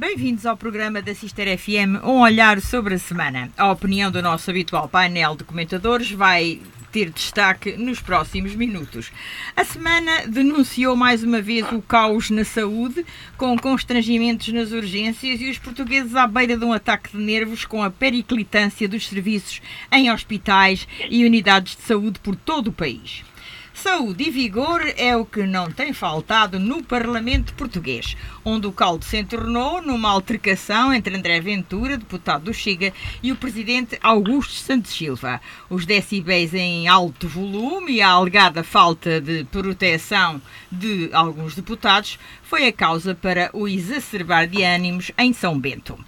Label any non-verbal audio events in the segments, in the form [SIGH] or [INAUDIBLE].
Bem-vindos ao programa da Sister FM, um olhar sobre a semana. A opinião do nosso habitual painel de comentadores vai ter destaque nos próximos minutos. A semana denunciou mais uma vez o caos na saúde, com constrangimentos nas urgências e os portugueses à beira de um ataque de nervos com a periclitância dos serviços em hospitais e unidades de saúde por todo o país. Saúde e vigor é o que não tem faltado no Parlamento português, onde o caldo se entornou numa altercação entre André Ventura, deputado do Chega, e o presidente Augusto Santos Silva. Os decibéis em alto volume e a alegada falta de proteção de alguns deputados foi a causa para o exacerbar de ânimos em São Bento.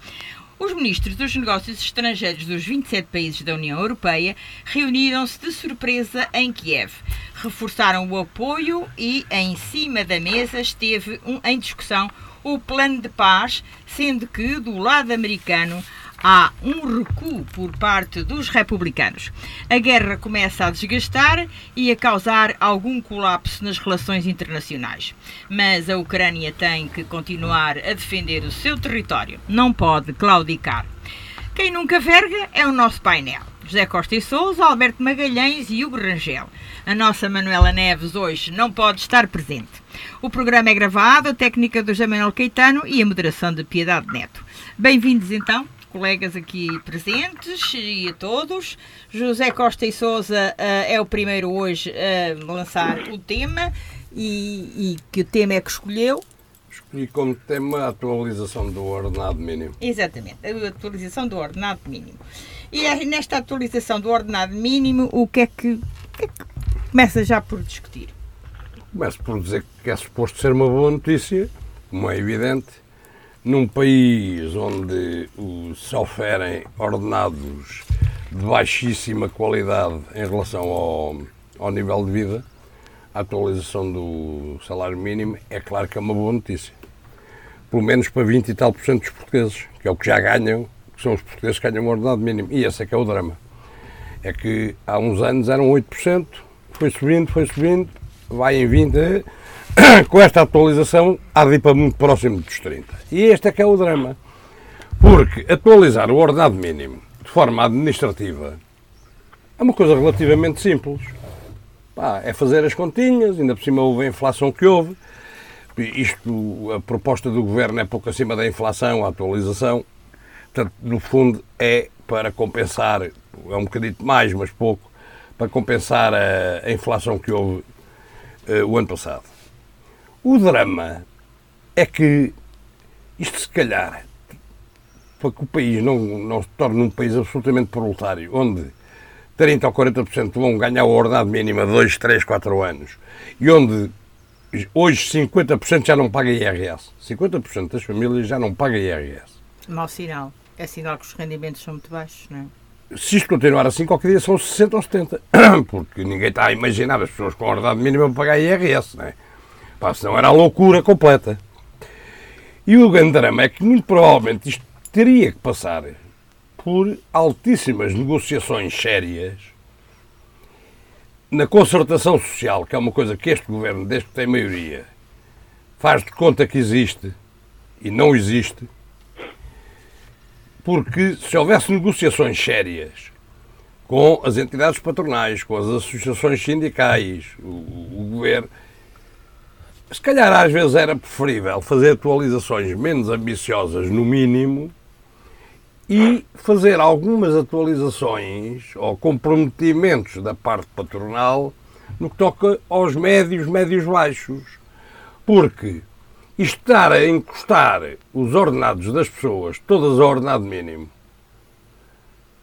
Os ministros dos Negócios Estrangeiros dos 27 países da União Europeia reuniram-se de surpresa em Kiev. Reforçaram o apoio e, em cima da mesa, esteve um, em discussão o plano de paz, sendo que, do lado americano, há um recuo por parte dos republicanos. A guerra começa a desgastar e a causar algum colapso nas relações internacionais. Mas a Ucrânia tem que continuar a defender o seu território. Não pode claudicar. Quem nunca verga é o nosso painel. José Costa e Souza, Alberto Magalhães e Hugo Rangel. A nossa Manuela Neves hoje não pode estar presente. O programa é gravado, a técnica do José Manuel Caetano e a moderação de Piedade Neto. Bem-vindos então colegas aqui presentes e a todos. José Costa e Souza uh, é o primeiro hoje a lançar o tema e, e que o tema é que escolheu. Escolhi como tema a atualização do ordenado mínimo. Exatamente, a atualização do ordenado mínimo. E é nesta atualização do ordenado mínimo, o que é que, que, é que começa já por discutir? Começo por dizer que é suposto ser uma boa notícia, como é evidente, num país onde se oferem ordenados de baixíssima qualidade em relação ao, ao nível de vida, a atualização do salário mínimo é claro que é uma boa notícia. Pelo menos para 20 e tal por cento dos portugueses, que é o que já ganham, que são os portugueses que ganham o ordenado mínimo. E esse é que é o drama. É que há uns anos eram 8%, foi subindo, foi subindo, vai em 20%, [COUGHS] com esta atualização há de ir para muito próximo dos 30. E este é que é o drama. Porque atualizar o ordenado mínimo de forma administrativa é uma coisa relativamente simples. Pá, é fazer as continhas, ainda por cima houve a inflação que houve. Isto, a proposta do governo é pouco acima da inflação, a atualização. Portanto, no fundo, é para compensar, é um bocadito mais, mas pouco, para compensar a, a inflação que houve uh, o ano passado. O drama é que isto, se calhar, para que o país não, não se torne um país absolutamente proletário, onde 30 ou 40% vão ganhar o ordenado mínimo a 2, 3, 4 anos, e onde hoje 50% já não paga IRS. 50% das famílias já não paga IRS. Mau sinal. É sinal que os rendimentos são muito baixos, não é? Se isto continuar assim, qualquer dia são 60 ou 70. [COUGHS] Porque ninguém está a imaginar as pessoas com ordenado mínimo a pagar IRS, não é? Pá, senão era a loucura completa. E o grande drama é que, muito provavelmente, isto teria que passar por altíssimas negociações sérias na concertação social, que é uma coisa que este governo, desde que tem maioria, faz de conta que existe e não existe, porque se houvesse negociações sérias com as entidades patronais, com as associações sindicais, o, o governo se calhar às vezes era preferível fazer atualizações menos ambiciosas, no mínimo, e fazer algumas atualizações ou comprometimentos da parte patronal no que toca aos médios, médios baixos. Porque estar a encostar os ordenados das pessoas, todas ao ordenado mínimo,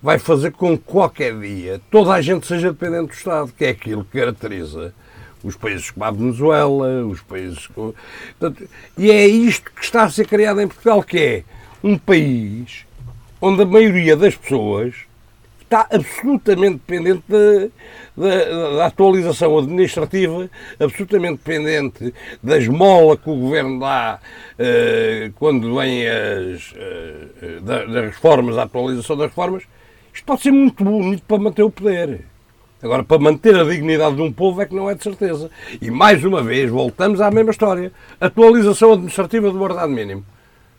vai fazer com que qualquer dia toda a gente seja dependente do Estado, que é aquilo que caracteriza os países como a Venezuela, os países. Portanto, e é isto que está a ser criado em Portugal, que é um país onde a maioria das pessoas está absolutamente dependente da, da, da, atualização administrativa, absolutamente dependente da esmola que o governo dá uh, quando vêm as, uh, das reformas, a atualização das reformas. Isto pode ser muito bonito para manter o poder. Agora, para manter a dignidade de um povo é que não é de certeza. E mais uma vez voltamos à mesma história. Atualização administrativa do ordenado mínimo.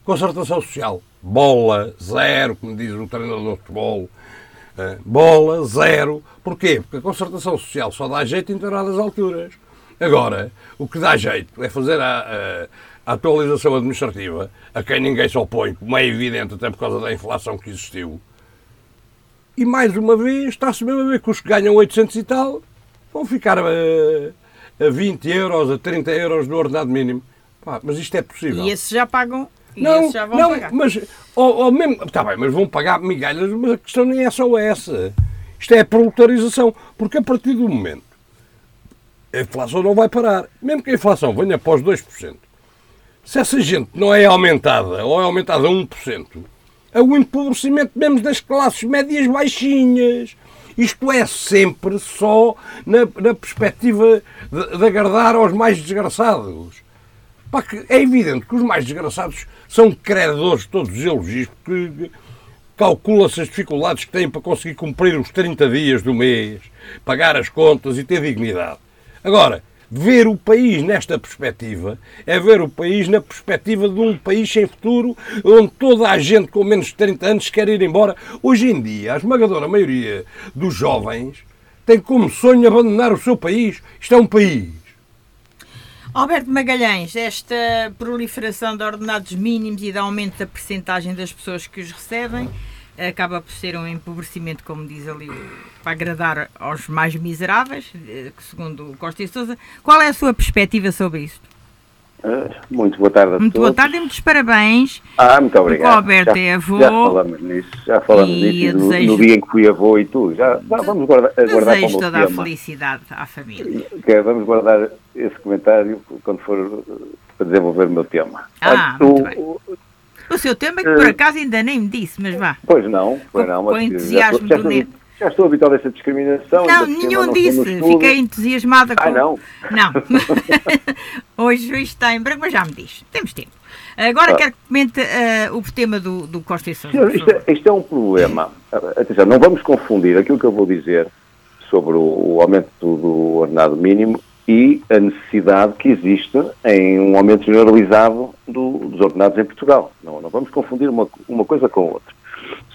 Concertação social, bola, zero, como diz o treinador de futebol. Uh, bola, zero. Porquê? Porque a concertação social só dá jeito em determinadas alturas. Agora, o que dá jeito é fazer a, a, a, atualização administrativa, a quem ninguém se opõe, como é evidente, até por causa da inflação que existiu. E mais uma vez, está-se mesmo a ver que os que ganham 800 e tal vão ficar a, a 20 euros, a 30 euros do ordenado mínimo. Pá, mas isto é possível. E esses já pagam e não, já vão não, pagar. mas ou, ou mesmo, está bem, mas vão pagar migalhas, mas a questão nem é só essa. Isto é a proletarização, porque a partir do momento a inflação não vai parar. Mesmo que a inflação venha após 2%, se essa gente não é aumentada ou é aumentada a 1%, é o empobrecimento mesmo das classes médias baixinhas. Isto é sempre só na, na perspectiva de, de, agradar aos mais desgraçados. Pá, é evidente que os mais desgraçados são credores, todos eles, porque calcula-se as dificuldades que têm para conseguir cumprir os 30 dias do mês, pagar as contas e ter dignidade. Agora, ver o país nesta perspectiva é ver o país na perspectiva de um país sem futuro, onde toda a gente com menos de 30 anos quer ir embora. Hoje em dia, a esmagadora maioria dos jovens tem como sonho abandonar o seu país. Isto é um país. Alberto Magalhães, esta proliferação de ordenados mínimos e de aumento da percentagem das pessoas que os recebem acaba por ser um empobrecimento, como diz ali, para agradar aos mais miseráveis, eh, segundo o Costa e Sousa. Qual é a sua perspectiva sobre isto? Uh, muito boa tarde a muito todos. Muito boa tarde e muitos parabéns. Ah, muito obrigado. O Alberto já, é avô. Já falamos nisso, já falamos nisso no, desejo... no, dia em que fui avô e tudo. Já, já vamos guardar, guardar desejo toda tema. a felicidade à família. Que vamos guardar esse comentário quando for para desenvolver o meu tema. Ah, Olha, muito o, bem. O seu tema é que por eh, acaso ainda nem me disse, mas vá. Pois não, pois não. Com, entusiasmo já, já, estou, já estou habituado a essa discriminação. Não, nenhum disse. Fiquei entusiasmada com... Ah, não? Não. [LAUGHS] hoje, hoje está em branco, mas já me diz. Temos tempo. Agora ah. quero que comente uh, o tema do, do Costa e Sousa. Isto, é, isto é um problema. Atenção, não vamos confundir aquilo que eu vou dizer sobre o, o aumento do, do ordenado mínimo e a necessidade que existe em um aumento generalizado do, dos ordenados em Portugal. Não, não vamos confundir uma, uma coisa com outra.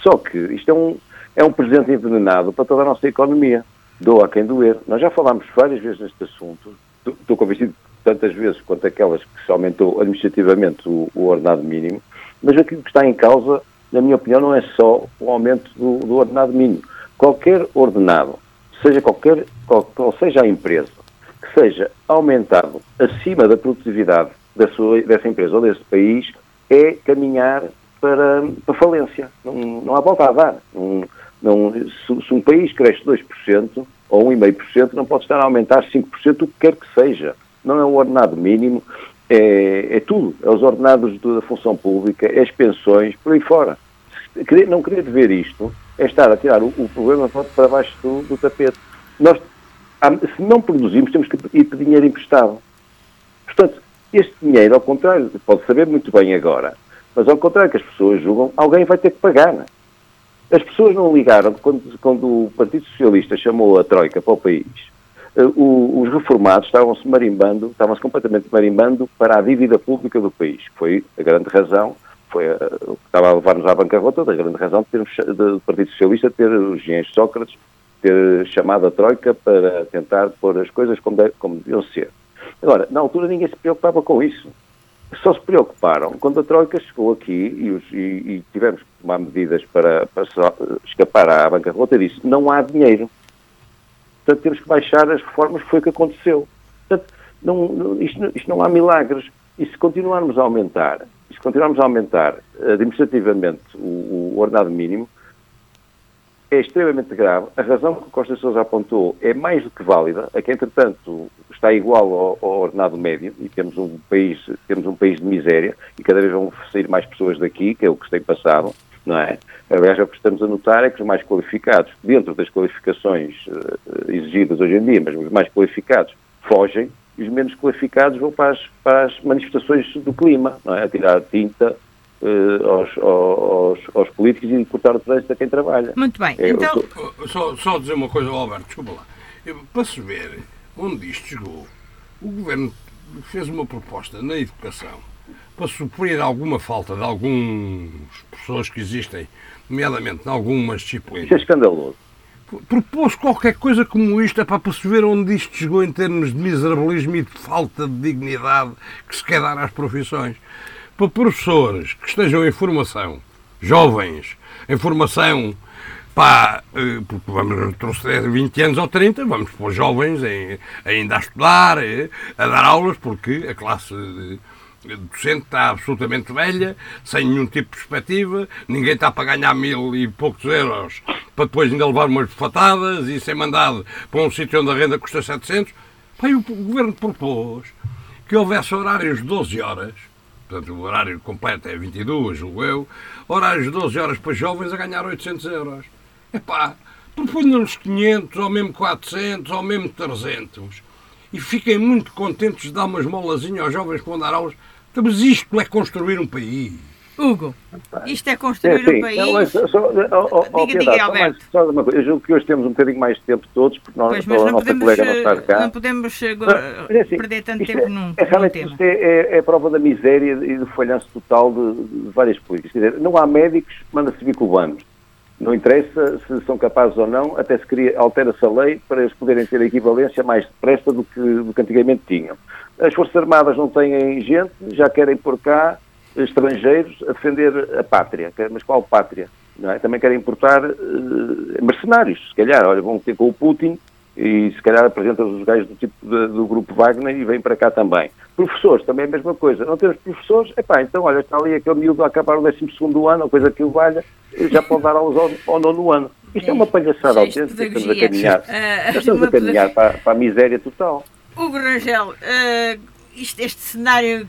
Só que isto é um, é um presente envenenado para toda a nossa economia. Doa a quem doer. Nós já falámos várias vezes neste assunto. Estou convencido tantas vezes quanto aquelas que se aumentou administrativamente o, o ordenado mínimo, mas aquilo que está em causa, na minha opinião, não é só o aumento do, do ordenado mínimo. Qualquer ordenado, seja qualquer, qual, qual seja a empresa, seja aumentado acima da produtividade da sua, dessa empresa ou desse país, é caminhar para, para falência. Não, não há volta a dar. Não, não, se, se, um país cresce 2% ou 1,5%, não pode estar a aumentar 5% o que quer que seja. Não é o ordenado mínimo, é, é tudo. É os ordenados da função pública, é as pensões, por aí fora. Não querer ver isto é estar a tirar o, o problema para baixo do, do tapete. Nós se não produzimos, temos que ir pedir dinheiro emprestado. Portanto, este dinheiro, ao contrário, pode saber muito bem agora, mas ao contrário que as pessoas julgam, alguém vai ter que pagar. As pessoas não ligaram quando, quando o Partido Socialista chamou a Troika para o país. Uh, o, os reformados estavam-se marimbando, estavam-se completamente marimbando para a dívida pública do país, foi a grande razão, foi a, o que estava a levar-nos à bancarrota, a grande razão de termos, do Partido Socialista ter os engenheiros Sócrates ter chamado a Troika para tentar pôr as coisas como, como deviam ser. Agora, na altura ninguém se preocupava com isso. Só se preocuparam quando a Troika chegou aqui e, os, e, e tivemos que tomar medidas para, para escapar à bancarrota e disse não há dinheiro. Portanto, temos que baixar as reformas, foi o que aconteceu. Portanto, não, isto, isto não há milagres. E se continuarmos a aumentar, se continuarmos a aumentar administrativamente o, o ordenado mínimo, é extremamente grave. A razão que Costa Sousa apontou é mais do que válida, a que, entretanto, está igual ao, ao, ordenado médio e temos um, país, temos um país de miséria e cada vez vão sair mais pessoas daqui, que é o que se tem passado, não é? Aliás, o que estamos a notar é que os mais qualificados, dentro das qualificações uh, exigidas hoje em dia, mas os mais qualificados fogem e os menos qualificados vão para as, para as manifestações do clima, não é? A tirar tinta uh, aos, aos, aos, políticos e cortar o trânsito a quem trabalha. Muito bem. É, então... Só, só dizer uma coisa, Alberto, desculpa lá. Para se ver onde isto chegou, o Governo fez uma proposta na educação para suprir alguma falta de alguns professores que existem, nomeadamente em algumas disciplinas. Isso é escandaloso. Propôs qualquer coisa como isto, é para perceber onde isto chegou em termos de miserabilismo e de falta de dignidade que se quer dar às profissões. Para professores que estejam em formação, jovens, em formação pá, eh, porque vamos retroceder 20 anos ou 30, vamos pôr jovens em, ainda a estudar, eh, a dar aulas, porque a classe docente está absolutamente velha, sem nenhum tipo de perspectiva, ninguém está para ganhar mil e poucos euros para depois ainda levar umas fatadas e ser mandado para um sítio onde a renda custa 700. Pai, o governo propôs que houvesse horários de 12 horas, portanto o horário completo é 22, julgo eu, horários de 12 horas para jovens a ganhar 800 euros. Epá, proponham-nos 500, ou mesmo 400, ou mesmo 300. E fiquem muito contentes de dar umas molazinhas aos jovens que vão dar aulas mas isto é construir um país. Hugo, isto é construir é, um país. Não, mas, só, oh, oh, diga, diga, Alberto. Só uma coisa. Eu julgo que hoje temos um bocadinho mais de tempo todos, porque nós, pois, mas não podemos, colega não. Não podemos mas, assim, perder tanto tempo é, num, é, realmente, num Isto é, é, é, prova da miséria e do falhanço total de, de várias políticas. Quer dizer, não há médicos, manda-se vir cubanos. Não interessa se são capazes ou não, até se cria, altera-se a lei para eles poderem ter a equivalência mais depressa do que, do que antigamente tinham. As Forças Armadas não têm gente, já querem por cá estrangeiros a defender a pátria. Mas qual pátria? É? Também querem importar uh, mercenários, se calhar. Olha, vão ter com o Putin e se calhar apresentam os gajos do tipo de, do grupo Wagner e vêm para cá também. Professores, também é a mesma coisa. Não temos professores? Epá, então olha, está ali aquele miúdo a acabar o 12 ano, ou coisa que o valha, já pode dar aulas ao, ao nono ano. Isto é, é uma palhaçada autêntica, estamos a caminhar, uh, estamos a caminhar para, para a miséria total. Hugo Rangel, uh, isto, este cenário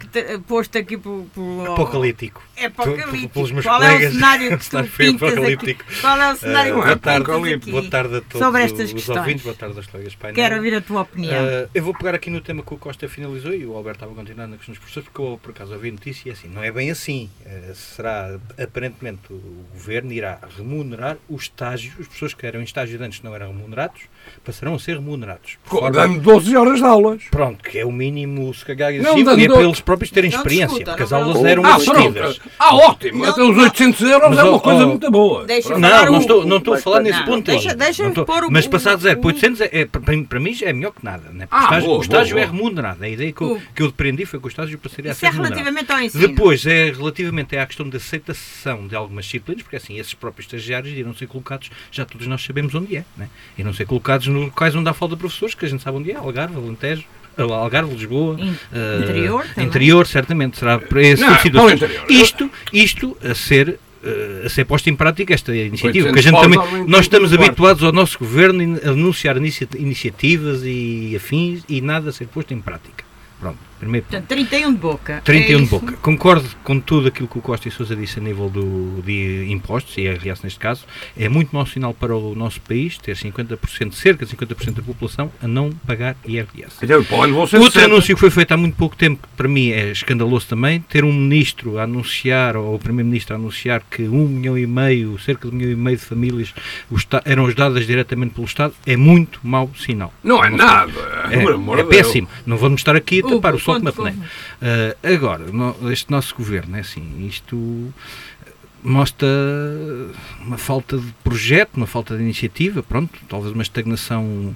posto aqui por, por apocalíptico. É apocalíptico. Pelos meus Qual é o cenário que [LAUGHS] tu pintas aqui? Qual é o cenário uh, que boa tarde, aqui boa tarde a todos sobre estas os questões. ouvintes, boa tarde aos colegas painel. Quero ouvir a tua opinião. Uh, eu vou pegar aqui no tema que o Costa finalizou e o Alberto estava continuando na questão dos professores, porque eu por acaso ouvi notícia e assim, não é bem assim. Uh, será, aparentemente, o governo irá remunerar os estágios, os professores que eram em estágio antes não eram remunerados, passarão a ser remunerados. Dando 12 horas de aulas. Pronto, que é o mínimo, se calhar, não, e é para eles próprios terem não experiência, discuta, porque as aulas eram ah, assistidas. Ah, ótimo, até os 800 euros mas, é uma coisa oh, muito boa. Não, não estou, não estou a falar nesse ponto. Deixa, deixa estou, o, mas passar de 0 para 800, é, é, para, para mim é melhor que nada. Né? Ah, o estágio, boa, o estágio boa, é remunerado. A ideia que eu, que eu depreendi foi que o estágio passaria Isso a ser é relativamente ao ensino. Depois, é relativamente à questão da aceitação de algumas disciplinas, porque assim, esses próprios estagiários irão ser colocados, já todos nós sabemos onde é, né? irão ser colocados nos locais onde há falta de professores, que a gente sabe onde é, Algarve, Alentejo, Algarve, Lisboa, uh, interior, interior, certamente será para esse não, tipo. Isto, isto a ser uh, a ser posta em prática esta iniciativa, porque a gente também, nós estamos habituados ao nosso governo a anunciar iniciativas e afins e nada a ser posto em prática. Pronto. Primeiro Portanto, 31 de boca. 31 é de boca. Concordo com tudo aquilo que o Costa e Sousa disse a nível do, de impostos, e IRS neste caso. É muito mau sinal para o nosso país ter 50%, cerca de 50% da população a não pagar IRS. Então, Outro anúncio que foi feito há muito pouco tempo, que para mim é escandaloso também, ter um ministro a anunciar, ou o primeiro-ministro a anunciar que um milhão e meio, cerca de um milhão e meio de famílias eram ajudadas diretamente pelo Estado, é muito mau sinal. Não é nada. É, é péssimo. Não vamos estar aqui a tapar o sol com Uh, agora, no, este nosso governo, é assim, isto mostra uma falta de projeto, uma falta de iniciativa, pronto, talvez uma estagnação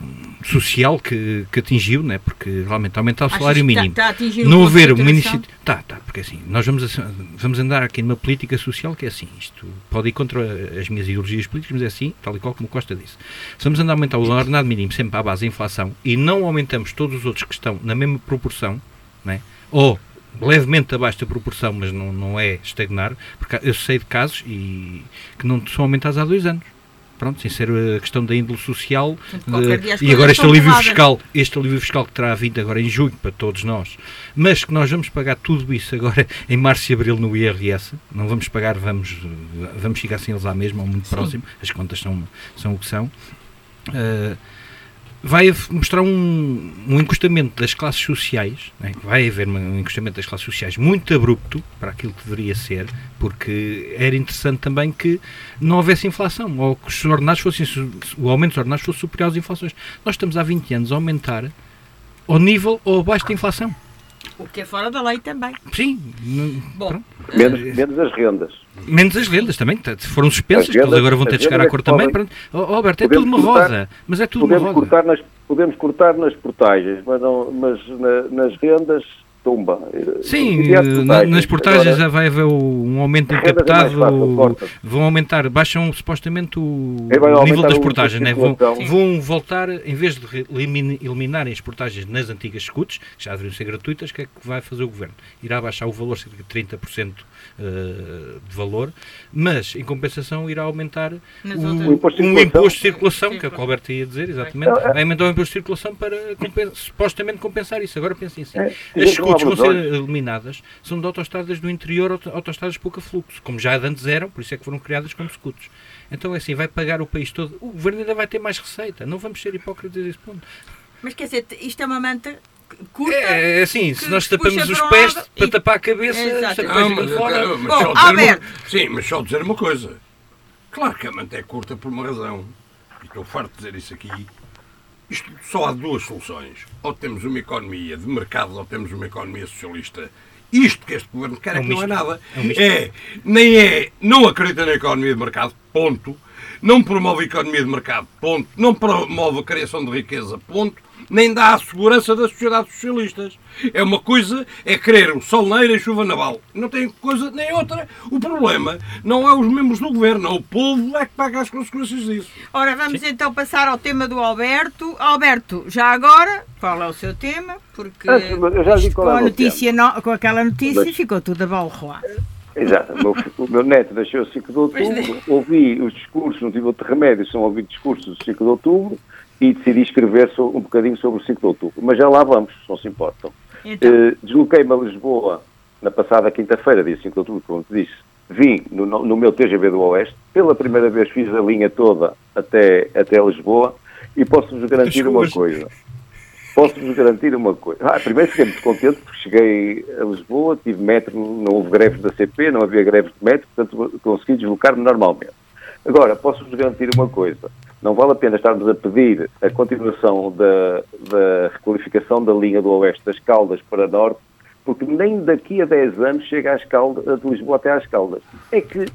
hum, social que, que atingiu, né? porque realmente aumentar o salário mínimo, está, está não haver uma iniciativa, tá, tá, porque assim, nós vamos, vamos andar aqui numa política social que é assim, isto pode ir contra as minhas ideologias políticas, mas é assim, tal e qual como Costa disse. Se vamos andar a aumentar o ordenado mínimo sempre à base da inflação e não aumentamos todos os outros que estão na mesma proporção, né? ou levemente abaixo da proporção, mas não, não é estagnar, porque eu sei de casos e, que não são aumentados há dois anos. Pronto, sem ser a questão da índole social de, e agora este alívio fiscal, este alívio fiscal que terá vindo agora em junho para todos nós, mas que nós vamos pagar tudo isso agora [LAUGHS] em março e abril no IRS, não vamos pagar, vamos, vamos chegar sem eles à mesma ou muito Sim. próximo, as contas são, são o que são. Uh, vai mostrar um, um encostamento das classes sociais, né? vai haver um encostamento das classes sociais muito abrupto para aquilo que deveria ser, porque era interessante também que não houvesse inflação, ou que os ordenados fossem, o aumento dos ordenados fosse superior às inflações. Nós estamos há 20 anos a aumentar ao nível ou abaixo da inflação. O que é fora da lei também. Sim. Bom, menos, menos as rendas. Menos as vendas também, foram suspensas, que eles agora vão ter de chegar à cor também. Podem, oh, Alberto, é tudo uma cortar, roda, mas é tudo podemos uma roda. Cortar nas, podemos cortar nas portagens, mas, não, mas na, nas rendas tumba. Sim, portagens. nas portagens Agora, já vai haver um aumento encaptado, vão aumentar, baixam supostamente o, o nível das portagens, né? vão, vão, voltar, em vez de eliminarem as portagens nas antigas escutas, que já deveriam ser gratuitas, o que é que vai fazer o Governo? Irá baixar o valor cerca de 30% uh, de valor, mas em compensação irá aumentar o, um imposto de circulação, que é o que o Alberto ia dizer, exatamente, vai aumentar o imposto de circulação para supostamente compensar isso. Agora pensem assim, é, as escutas vão ser eliminadas são de autostradas do interior, autostradas de pouco fluxo, como já antes eram, por isso é que foram criadas como escutos. Então é assim, vai pagar o país todo, o governo ainda vai ter mais receita, não vamos ser hipócritas a esse ponto. Mas quer dizer, isto é uma manta curta. É, é assim, se nós tapamos os pés para e... tapar a cabeça, esta coisa mas, fora. Mas Bom, Alberto. Uma, sim, mas só dizer uma coisa. Claro que a manta é curta por uma razão. E estou farto de dizer isso aqui. Isto só há duas soluções. Ou temos uma economia de mercado ou temos uma economia socialista. Isto que este governo quer é, um que não é nada. É, um é, nem é, não acredita na economia de mercado, ponto. Não promove a economia de mercado, ponto. Não promove a criação de riqueza, ponto nem dá a segurança das sociedades socialistas. É uma coisa, é querer o sol neira e chuva naval. Não tem coisa nem outra. O problema não é os membros do governo, é o povo é que paga as consequências disso. Ora, vamos Sim. então passar ao tema do Alberto. Alberto, já agora, qual é o seu tema? Porque ah, com, a notícia no, com aquela notícia Mas... ficou tudo a balroar. Exato. O meu, o meu neto nasceu 5 de outubro, é. ouvi os discursos, não tive outro remédio, são ouvir discursos do 5 de outubro, e decidi escrever um bocadinho sobre o 5 de outubro. Mas já lá vamos, se não se importam. Então. Uh, Desloquei-me a Lisboa na passada quinta-feira, dia 5 de outubro, como te disse. Vim no, no, meu TGV do Oeste, pela primeira vez fiz a linha toda até, até Lisboa e posso-vos garantir uma coisa. Posso-vos garantir uma coisa. Ah, primeiro fiquei muito contente porque cheguei a Lisboa, tive metro, não houve greves da CP, não havia greves de metro, portanto consegui deslocar-me normalmente. Agora, posso-vos garantir uma coisa. Não vale a pena estarmos a pedir a continuação da, da requalificação da linha do Oeste das Caldas para Norte, porque nem daqui a 10 anos chega às Caldas, de Lisboa até às Caldas. É que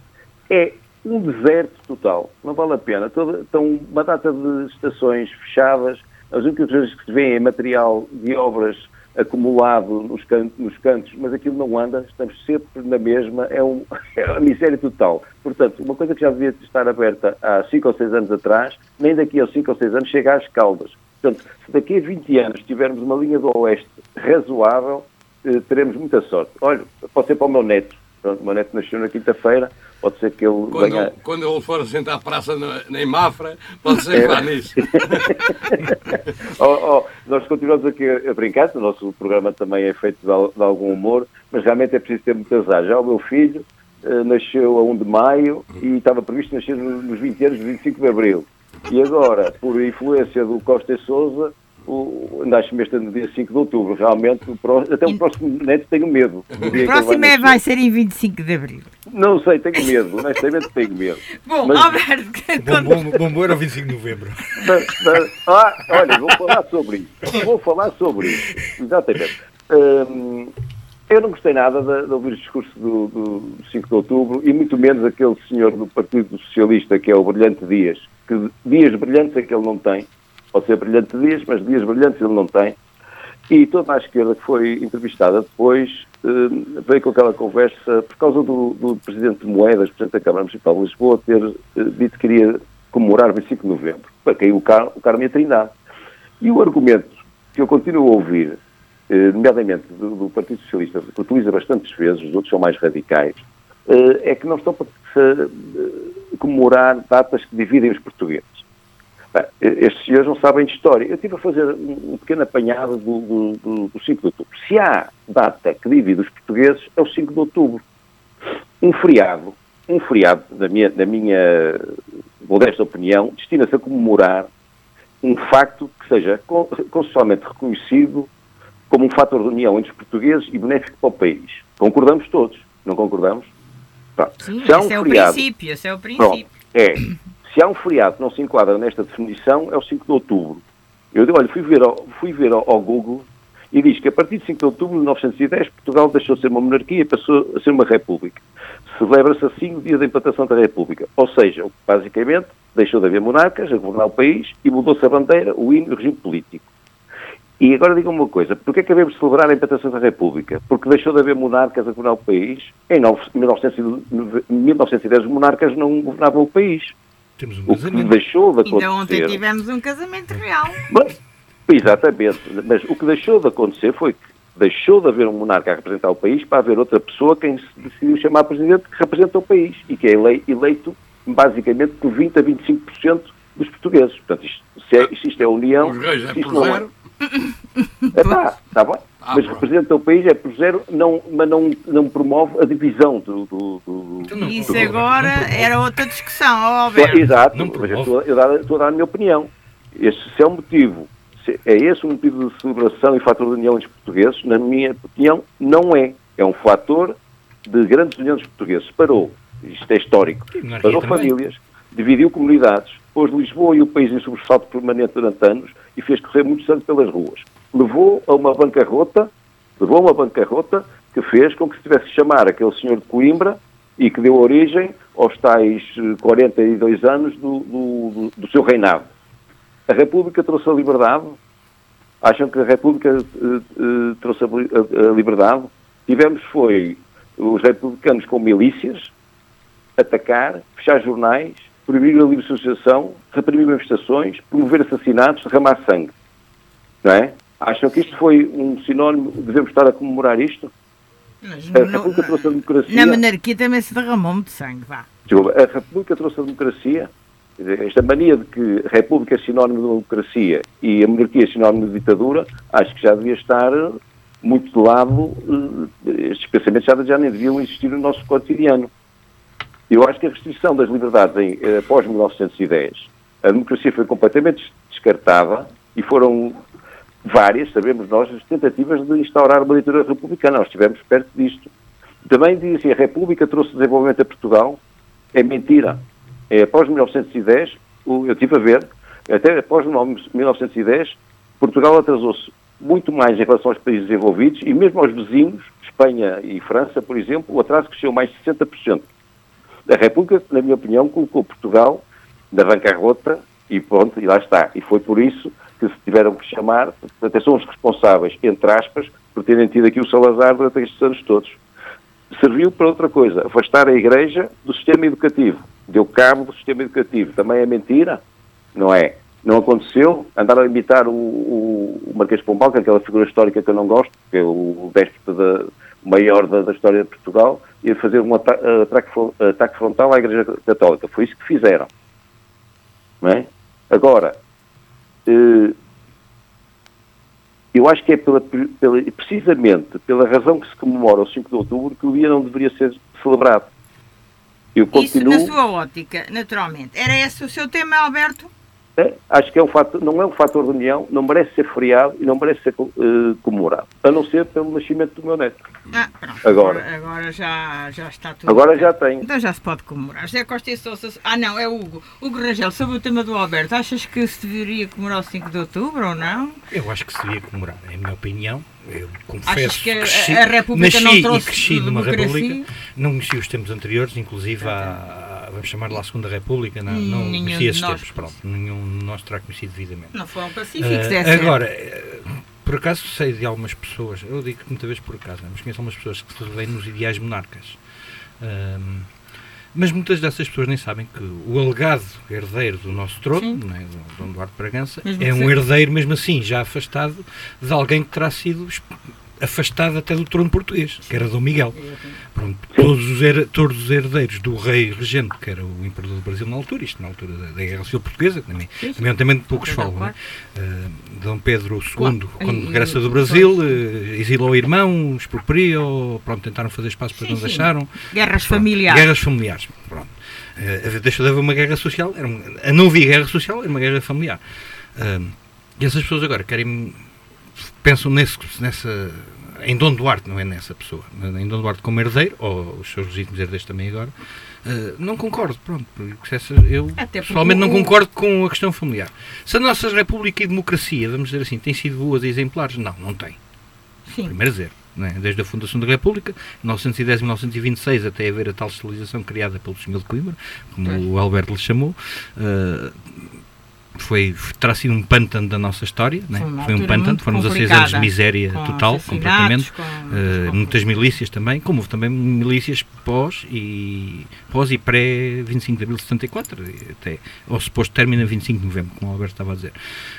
é um deserto total. Não vale a pena. Toda, estão uma data de estações fechadas. As únicas coisas que se vêem é material de obras acumulado nos cantos, nos cantos, mas aquilo não anda, estamos sempre na mesma, é, um, [LAUGHS] é uma miséria total. Portanto, uma coisa que já devia estar aberta há 5 ou 6 anos atrás, nem daqui a 5 ou 6 anos chega às caldas. Portanto, se daqui a 20 anos tivermos uma linha do Oeste razoável, eh, teremos muita sorte. Olha, pode ser para o meu neto. Pronto, o meu neto nasceu na quinta-feira, pode ser que ele quando, venha... Quando ele for sentar à praça na, em Mafra, pode ser é. nisso. [LAUGHS] oh, oh, nós continuamos aqui a brincar, o nosso programa também é feito de, de, algum humor, mas realmente é preciso ter muito azar. Já o meu filho uh, nasceu a 1 de maio e estava previsto nascer nos 20 anos, 25 de abril. E agora, por influência do Costa e Souza, o, nasce este no dia 5 de outubro. Realmente, o até o próximo neto tenho medo. O próximo vai, é, vai ser em 25 de abril. Não sei, tenho medo. Honestamente, tenho medo. [LAUGHS] Bom, mas... Alberto, bom, bom, bom era o 25 de novembro. Mas, mas, ah, olha, vou falar sobre isso. Vou falar sobre isso. Exatamente. Hum, eu não gostei nada de, de, ouvir o discurso do, do 5 de outubro e muito menos aquele senhor do Partido Socialista que é o Brilhante Dias, que dias brilhantes é que ele não tem Pode ser brilhante dias, mas dias brilhantes ele não tem. E toda a esquerda que foi entrevistada depois eh, veio com aquela conversa por causa do, do Presidente de Moedas, Presidente da Câmara Municipal de Lisboa, ter eh, dito que queria comemorar o 25 de novembro. Para caiu o, Car o Carme Trindade. E o argumento que eu continuo a ouvir, eh, nomeadamente do, do, Partido Socialista, que utiliza bastantes vezes, os outros são mais radicais, eh, é que não estão para eh, comemorar datas que dividem os portugueses. Estes senhores não sabem de história. Eu estive a fazer um pequeno apanhado do, do, do, do 5 de outubro. Se há data que divide os portugueses, é o 5 de outubro. Um feriado, um feriado, da minha, da minha modesta opinião, destina-se a comemorar um facto que seja constitucionalmente reconhecido como um fator de união entre os portugueses e benéfico para o país. Concordamos todos, não concordamos? Pronto. Sim, esse um é feriado, o princípio, esse é o princípio. Pronto, é. [COUGHS] Se há um feriado que não se enquadra nesta definição, é o 5 de outubro. Eu olha, fui ver ao, fui ver ao, ao Google e diz que a partir de 5 de outubro de 1910 Portugal deixou de ser uma monarquia e passou a ser uma república. Celebra-se assim o dia da implantação da república. Ou seja, basicamente, deixou de haver monarcas a governar o país e mudou-se a bandeira, o hino e o regime político. E agora diga uma coisa, porquê é que devemos celebrar a implantação da República? Porque deixou de haver monarcas a governar o país. Em 1910 os monarcas não governavam o país. Temos um O que casamento. deixou de acontecer... Ainda ontem tivemos um casamento real. Mas, exatamente. Mas o que deixou de acontecer foi que deixou de haver um monarca a representar o país para haver outra pessoa quem se decidiu chamar presidente que representa o país e que é elei- eleito basicamente por 20 a 25% dos portugueses. Portanto, isto, se é, se isto é união, Os reis é por não zero. Epá, está bem. Ah, mas representa o país é por zero, não, mas não, não promove a divisão do... do, do- Então não- Isso agora era outra discussão, ó Alberto. Exato, Não mas promove. eu estou, eu dar- estou a dar a minha opinião. Esse, se é um motivo, se é esse um motivo de celebração e fator de união entre os portugueses, na minha opinião, não é. É um fator de grandes uniões dos portugueses. Parou, isto é histórico, parou também. famílias, dividiu comunidades, pôs Lisboa e o país em sobressalto permanente durante anos e fez correr muito sangue pelas ruas. Levou a uma bancarrota, levou a uma bancarrota que fez com que se tivesse que chamar aquele senhor de Coimbra e que deu origem aos tais eh, 42 anos do, do, do- seu reinado. A República trouxe a liberdade? Acham que a República eh, eh, trouxe a, a- a liberdade? Tivemos foi os republicanos com milícias, atacar, fechar jornais, proibir a livre associação, reprimir manifestações, promover assassinatos, derramar sangue. Não é? Acham que isto foi um sinónimo, devemos estar a comemorar isto? Mas A no- República trouxe a democracia. na monarquia também se derramou muito sangue, vá. Desculpa, a República trouxe a democracia. Esta mania de que a República é sinónimo de democracia e a monarquia é sinónimo de ditadura, acho que já devia estar muito de lado, eh, estes pensamentos já, já nem deviam existir no nosso cotidiano. Eu acho que a restrição das liberdades em, eh, após 1910, a democracia foi completamente descartada e foram várias, sabemos nós, as tentativas de instaurar uma ditadura republicana. Nós estivemos perto disto. Também dizem a República trouxe desenvolvimento a Portugal. É mentira. É, após 1910, o- eu estive a ver, até após 1910, Portugal atrasou-se muito mais em relação aos países desenvolvidos e mesmo aos vizinhos, Espanha e França, por exemplo, o atraso cresceu mais de 60%. A República, na minha opinião, colocou Portugal na bancarrota e pronto, e lá está. E foi por isso que se tiveram que chamar, até são os responsáveis, entre aspas, por terem tido aqui o Salazar durante estes anos todos. Serviu para outra coisa, afastar a Igreja do sistema educativo. Deu cabo do sistema educativo. Também é mentira? Não é? Não aconteceu? Andar a imitar o, o, Marquês de Pombal, que é aquela figura histórica que eu não gosto, que é o déspota da, maior da, da história de Portugal, e fazer um ata ataque, ataque frontal à Igreja Católica. Foi isso que fizeram. Não é? Agora, eh, eu acho que é pela, pela- precisamente pela razão que se comemora o 5 de outubro que o dia não deveria ser celebrado. Eu Isso continuo. na sua ótica, naturalmente. Era esse o seu tema, Alberto? É, acho que é um fator, não é um fator de união, não merece ser feriado e não merece ser eh, comemorado, a não ser pelo nascimento do meu neto. Ah, pronto. Agora. Agora já, já está tudo. Agora ok. já tem. Então já se pode comemorar. José Costa e Sousa. Ah, não, é o Hugo. Hugo Rangel, sobre o tema do Alberto, achas que se deveria comemorar o 5 de outubro ou não? Eu acho que se devia comemorar, é a minha opinião. Eu confesso Achas que a- cresci- a República não nasci trouxe e cresci numa democracia? República, não conheci os tempos anteriores, inclusive à, vamos chamar lá a Segunda República, não, não Hum, Nenhum conheci de esses tempos, pronto, nenhum de nós terá conhecido devidamente. Não foram pacíficos, Ah, é agora, eh, por acaso sei de algumas pessoas, eu digo que muitas vezes por acaso, mas conheço algumas pessoas que se revêem nos ideais monarcas. Mas muitas dessas pessoas nem sabem que o alegado herdeiro do nosso trono, Sim. não é, do Dom Duarte Bragança, Mesmo é um seja- herdeiro mesmo assim, já afastado de alguém que terá sido afastado até do trono português, que era Dom Miguel. Pronto, todos, os her- todos os herdeiros do rei regente, que era o imperador do Brasil na altura, isto na altura da, da Guerra Civil Portuguesa, que também, Sim, sim. também, também poucos falam, né? Uh, Dom Pedro II, Claro. quando regressa do Brasil, uh, exilou o irmão, expropriou, pronto, tentaram fazer espaço para não sim. deixaram. Guerras Pronto, familiares. Guerras familiares, pronto. Uh, deixou de haver uma guerra social, era uma, a não havia guerra social, era uma guerra familiar. Uh, e essas pessoas agora querem, pensam nesse, nessa, em Dom Duarte, não é nessa pessoa, em Dom Duarte como herdeiro, ou os seus legítimos herdeiros também agora, Uh, não concordo, pronto. Eu pessoalmente não concordo com a questão familiar. Se a nossa República e democracia, vamos dizer assim, têm sido boas e exemplares, não, não tem. Sim. Primeiro zero. Né? Desde a fundação da República, 1910 e 1926, até haver a tal estilização criada pelo senhor de Coimbra, como Pois. o Alberto lhe chamou, uh, foi, terá sido um pântano da nossa história, né? Foi uma um pântano, foram 16 complicada, anos de miséria total, completamente, com- Uh, com- muitas milícias também, como houve também milícias pós e, pós e pré-25 de abril de 74, e até ao suposto término a 25 de novembro, como o Alberto estava a dizer.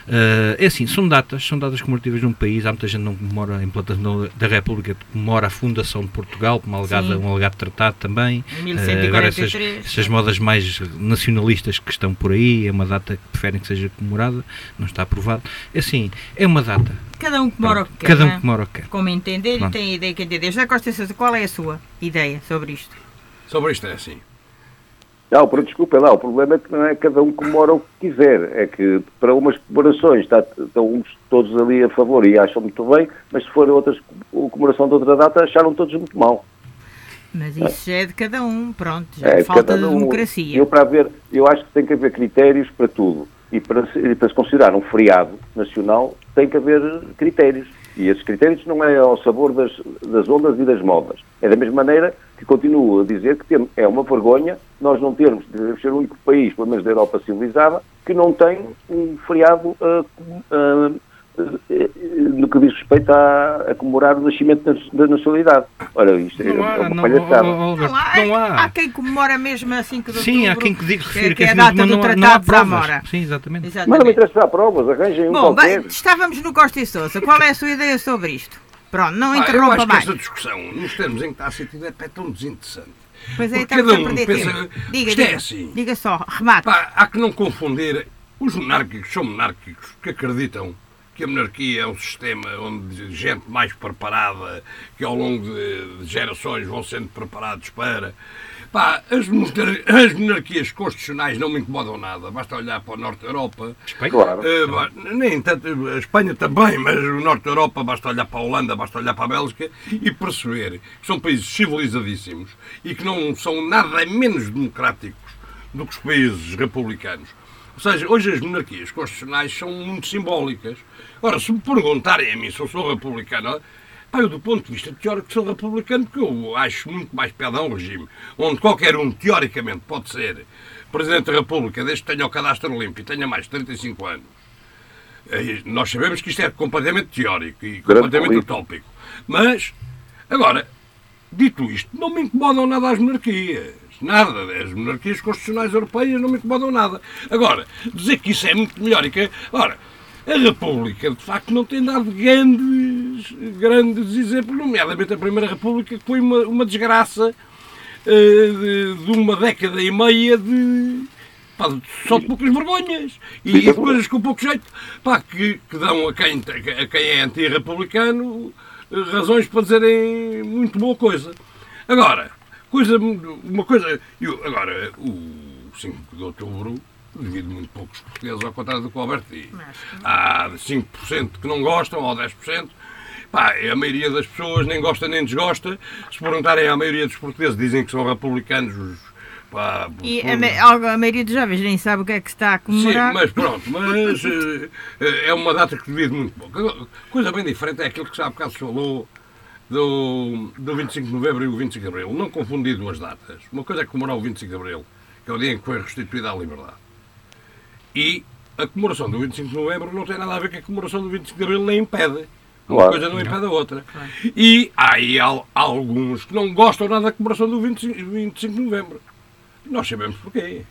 Uh, é assim, são datas, são datas comemorativas num país, há muita gente que não comemora a implantação da República, comemora a fundação de Portugal, como alegada, um alegado tratado também. Uh, agora essas, 1143. essas modas mais nacionalistas que estão por aí, é uma data que preferem que seja comemorada, não está aprovado. É assim, é uma data. Cada um que mora o que quer. Cada um é? que mora o que quer. Como entender e Pronto. tem a ideia que entender. Já Costa Sousa, qual é a sua ideia sobre isto? Sobre isto é assim. Não, por desculpa lá, o problema é que não é cada um comemora o que quiser. É que para umas comemorações está, estão uns todos ali a favor e acham muito bem, mas se for outras, a comemoração de outra data acharam todos muito mal. Mas isso já é de cada um, pronto. Já É, falta de um- democracia. Eu, para haver, eu acho que tem que haver critérios para tudo. E para, se- para se considerar um feriado nacional, tem que haver critérios. E esses critérios não é ao sabor das, das ondas e das modas. É da mesma maneira que continuo a dizer que tem, é uma vergonha nós não termos, devemos ser o único país, pelo menos da Europa civilizada, que não tem um feriado ah, eh, no que diz respeito a, a comemorar o nascimento da, da nacionalidade. Ora, isto é, Não é há, uma não, palhaçada. Alberto, Não há, não há. há quem comemora mesmo a 5 de Sim, há quem que diga, que, que é a assim, data mas do não, Tratado não de provas. Zamora. Sim, exatamente. Mas não me Exatamente. interessa a provas, arranjem um Bom, qualquer. bem, estávamos no Costa e Sousa. Qual é a sua ideia sobre isto? Pronto, não Ah, eu interrompa acho que mais. esta discussão, nos termos em que está a ser tida, é tão desinteressante. Pois é, Porque estamos a perder pensa- tempo. Diga, isto é diga, assim. diga só, remate. Pá, há que não confundir. Os monárquicos são monárquicos que acreditam que a monarquia é um sistema onde gente mais preparada, que ao longo de, gerações vão sendo preparados para. Pá, as, monar- as monarquias constitucionais não me incomodam nada. Basta olhar para o Norte da Europa. Espanha? Claro. Ba- nem tanto, a Espanha também, mas o Norte da Europa, basta olhar para a Holanda, basta olhar para a Bélgica e perceber que são países civilizadíssimos e que não são nada menos democráticos do que os países republicanos. Ou seja, hoje as monarquias constitucionais são muito simbólicas. Ora, se me perguntarem a mim se eu sou republicano, pá, eu do ponto de vista teórico sou republicano porque eu acho muito mais a um regime onde qualquer um, teoricamente, pode ser Presidente da República, desde que tenha o cadastro limpo e tenha mais de 35 anos. Nós sabemos que isto é completamente teórico e completamente utópico. Mas, agora, dito isto, não me incomodam nada as monarquias. Nada. As monarquias constitucionais europeias não me incomodam nada. Agora, dizer que isso é muito melhor e que. Ora, a República, de facto, não tem dado grandes, grandes exemplos, nomeadamente a Primeira República, que foi uma, uma desgraça eh, de, de uma década e meia de. pá, só de poucas vergonhas e, e coisas com pouco jeito pá, que, que dão a quem, a quem é anti-republicano eh, razões para dizerem muito boa coisa. Agora, coisa, uma coisa. eu- agora, o 5 de outubro devido muito poucos portugueses, ao contrário do que o Alberto diz. Há 5% que não gostam, ou 10%. Pá, a maioria das pessoas nem gosta nem desgosta. Se perguntarem à maioria dos portugueses, dizem que são republicanos. Os, pá, E por- a, ma- a maioria dos jovens nem sabe o que é que se está a Sim, comemorar. mas pronto, mas eh, eh, é uma data que devido muito pouco. Coisa bem diferente é aquilo que já há bocado se falou do, do 25 de novembro e o 25 de abril. Não confundir duas datas. Uma coisa é comemorar o 25 de abril, que é o dia em que foi restituída a liberdade. E a comemoração do 25 de novembro não tem nada a ver com a comemoração do 25 de abril, nem impede. Uma Claro. coisa não impede a outra. E há aí al- alguns que não gostam nada da comemoração do 25, 25 de novembro. Nós sabemos porquê.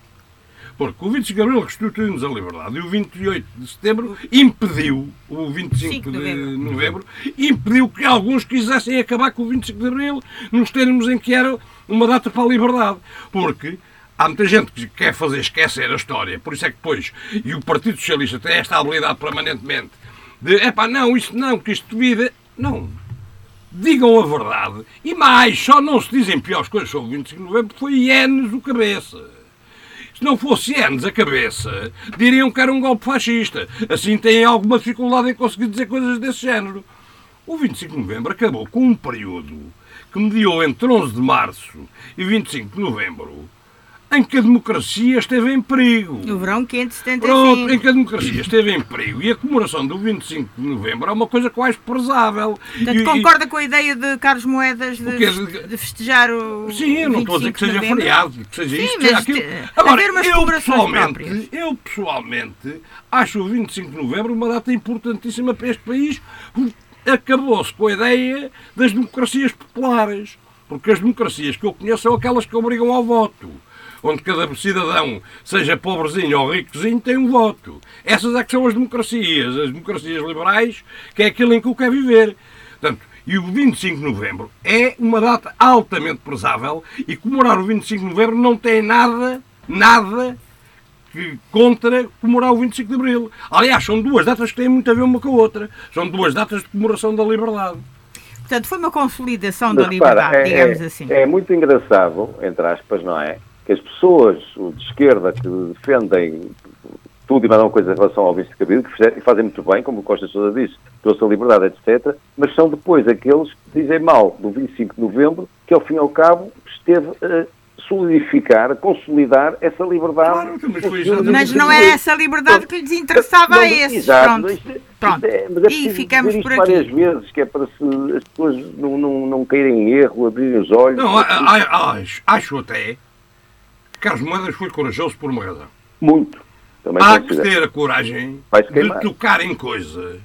Porque o 25 de Abril restituiu-nos a liberdade e o 28 de Setembro impediu, o 25 5 de novembro. Impediu que alguns quisessem acabar com o 25 de Abril nos termos em que era uma data para a liberdade. Porque há muita gente que quer fazer esquecer a história, por isso é que depois, e o Partido Socialista tem esta habilidade permanentemente de, epá, não, isto não, que isto devia... Não, digam a verdade. E mais, só não se dizem piores coisas sobre o 25 de novembro, foi ienes o cabeça. Se não fosse ienes a cabeça, diriam que era um golpe fascista. Assim têm alguma dificuldade em conseguir dizer coisas desse género. O 25 de novembro acabou com um período que mediou entre 11 de março e 25 de novembro em que a democracia esteve em perigo. O verão quente de 75. Pronto, em que a democracia esteve em perigo e a comemoração do 25 de novembro é uma coisa quase prezável. Portanto, E- concorda com a ideia de Carlos Moedas de, feste- de festejar o. e- Sim, eu não estou a dizer que 25 de seja novembro? feriado, que seja Sim, isto, que seja mas aquilo. Agora, eu próprias. pessoalmente, eu pessoalmente acho o 25 de novembro uma data importantíssima para este país. Acabou-se com a ideia das democracias populares. Porque as democracias que eu conheço são aquelas que obrigam ao voto. Onde cada cidadão, seja pobrezinho ou ricozinho, tem um voto. Essas é que são as democracias. As democracias liberais, que é aquilo em que eu quero viver. Portanto, e o 25 de novembro é uma data altamente prezável e comemorar o 25 de novembro não tem nada, nada que contra comemorar o 25 de Abril. Aliás, são duas datas que têm muito a ver uma com a outra. São duas datas de comemoração da liberdade. Portanto, foi uma consolidação Mas da repara, liberdade, é, digamos é- assim. é muito engraçado, entre aspas, não é? Que as pessoas de esquerda que defendem tudo e mais uma coisa em relação ao 25 de Abril, que fazem muito bem, como o Costa Sousa disse, trouxe a liberdade, etc., mas são depois aqueles que dizem mal do 25 de Novembro, que ao fim e ao cabo esteve a solidificar, a consolidar essa liberdade. Claro, mas foi Os exatamente Mas não 25 essa liberdade que lhes interessava não, a esses. Exato, Pronto. isto- isto Pronto. é- mas é E ficamos por aqui. várias vezes, que é para se as pessoas não, não, não caírem em erro, abrirem os olhos. Não, a- a- acho, acho até Carlos Moedas foi corajoso por uma razão. Muito. Também Há que ter a coragem de tocar em coisas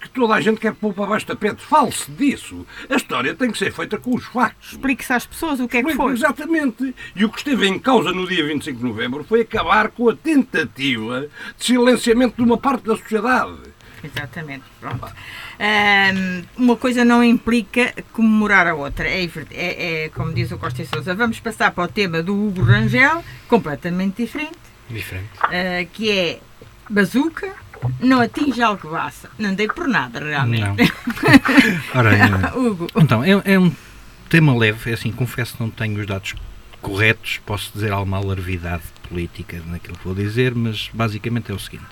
que toda a gente quer pôr para baixo do tapete. Fale-se disso. A história tem que ser feita com os factos. Explique-se às pessoas o que é que foi. Exatamente. E o que esteve em causa no dia 25 de novembro foi acabar com a tentativa de silenciamento de uma parte da sociedade. Exatamente, pronto. Uma coisa não implica comemorar a outra. É, é, é como diz o Costa e Sousa. Vamos passar para o tema do Hugo Rangel, completamente diferente, Diferente. ah, que é bazuca, não atinge alcobaça. Não dei por nada, realmente. Não. [LAUGHS] Ora, eh, Hugo, Então, é, é um tema leve, é assim, confesso que não tenho os dados corretos, posso dizer alguma alarvidade política naquilo que vou dizer, mas basicamente é o seguinte.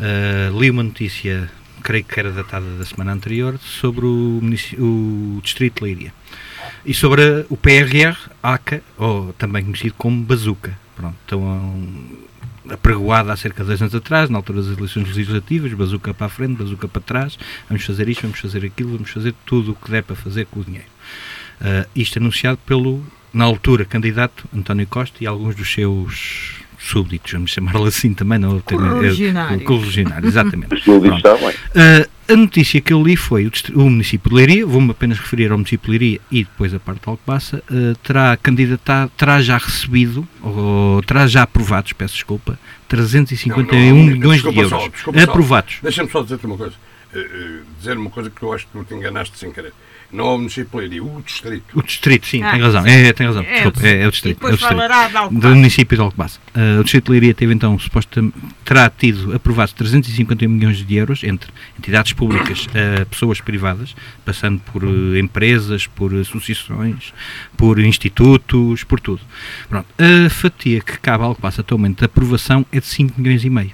Ah, li uma notícia, creio que era datada da semana anterior, sobre o, o Distrito de Leiria. E sobre a- o PRR, ACA, ou também conhecido como Bazuca. Pronto, então, apregoada há cerca de dois anos atrás, na altura das eleições legislativas, bazuca para a frente, bazuca para trás, vamos fazer isto, vamos fazer aquilo, vamos fazer tudo o que der para fazer com o dinheiro. Ah, isto anunciado pelo, na altura, candidato António Costa e alguns dos seus súbditos, vamos chamá-lo assim também, não ter Correligionários. Correligionários, exatamente. Pronto. está bem. Ah, a notícia que eu li foi o, o município de Leiria, vou-me apenas referir ao município de Leiria e depois a parte de Alcobaça, ah, terá candidatado, terá já recebido, ou terá já aprovados, peço desculpa, 351 Não, não, milhões desculpa de só, euros. desculpa só. aprovados. Deixa-me só dizer-te uma coisa. Eh, eh, dizer uma coisa que eu acho que tu te enganaste sem querer. Não é o município de Leiria, o distrito. O distrito, sim, Ah, tem razão. sim. É, tem razão. É Desculpa, é, é o E distrito. depois é o distrito. falará de do alcobaça. município de Alcobaça. Uh, o Distrito de Leiria teve então, supostamente, terá tido aprovados 350 milhões de euros entre entidades públicas a pessoas privadas, passando por uh, empresas, por associações, por institutos, por tudo. Pronto. A fatia que cabe a Alcobaça atualmente de aprovação é de 5 milhões e meio.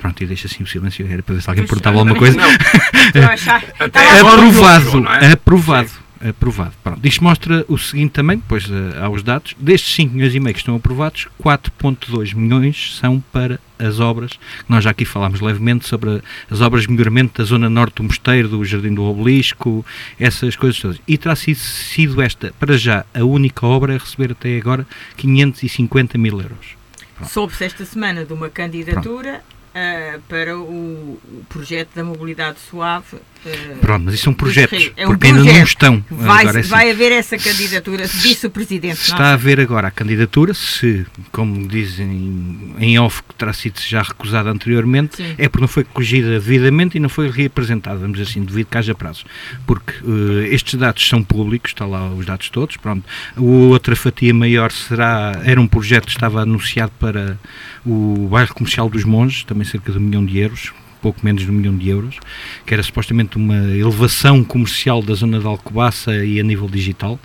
Pronto, e deixa assim o silêncio, era para ver se alguém perguntava alguma coisa. Não, [LAUGHS] achar- Até Estava a- agora aprovado, não, não é? aprovado, aprovado. Pronto. Isto mostra o seguinte também, depois eh, há os dados, destes 5 milhões e meio que estão aprovados, 4.2 milhões são para as obras, nós já aqui falámos levemente sobre as obras de melhoramento da zona norte do Mosteiro, do Jardim do Obelisco, essas coisas todas. E terá sido, sido esta, para já, a única obra a receber até agora 550 mil euros. Soube-se esta semana de uma candidatura ah, para o, o projeto da mobilidade suave. ah, Pronto, mas isso são projetos, Rio. É um porque ainda não projeto. estão. Vai, Agora é vai haver essa candidatura, disse o Presidente. Se está a sei. ver agora a candidatura, se, como dizem em off, que terá sido já recusada anteriormente, Sim. é porque não foi corrigida devidamente e não foi reapresentada, vamos dizer assim, devido que haja prazos. Porque eh, estes dados são públicos, está lá os dados todos, pronto. A outra fatia maior será, era um projeto que estava anunciado para o bairro comercial dos Monges, também cerca de um milhão de euros, pouco menos de um milhão de euros, que era supostamente uma elevação comercial da zona de Alcobaça e a nível digital.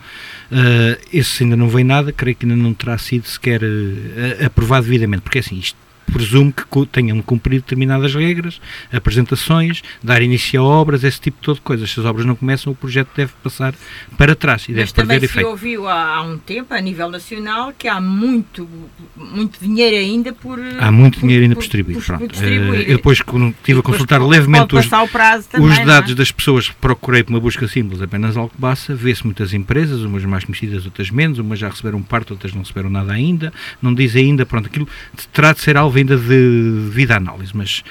Uh, esse ainda não vem nada, creio que ainda não terá sido sequer uh, aprovado devidamente, porque assim, isto presumo que tenham cumprido determinadas regras, apresentações, dar início a obras, esse tipo de coisas. Se as obras não começam, o projeto deve passar para trás e Mas deve perder também efeito. se ouviu há, há, um tempo, a nível nacional, que há muito, muito dinheiro ainda por. Há muito dinheiro ainda por, distribuir. Por, por distribuir. Uh, eu depois estive a consultar levemente os, também, os, dados é? das pessoas que procurei por uma busca simples apenas Alcobaça, vê-se muitas empresas, umas mais conhecidas, outras menos, umas já receberam parte, outras não receberam nada ainda, não diz ainda, pronto, aquilo terá de ser alvo ainda de vida análise, mas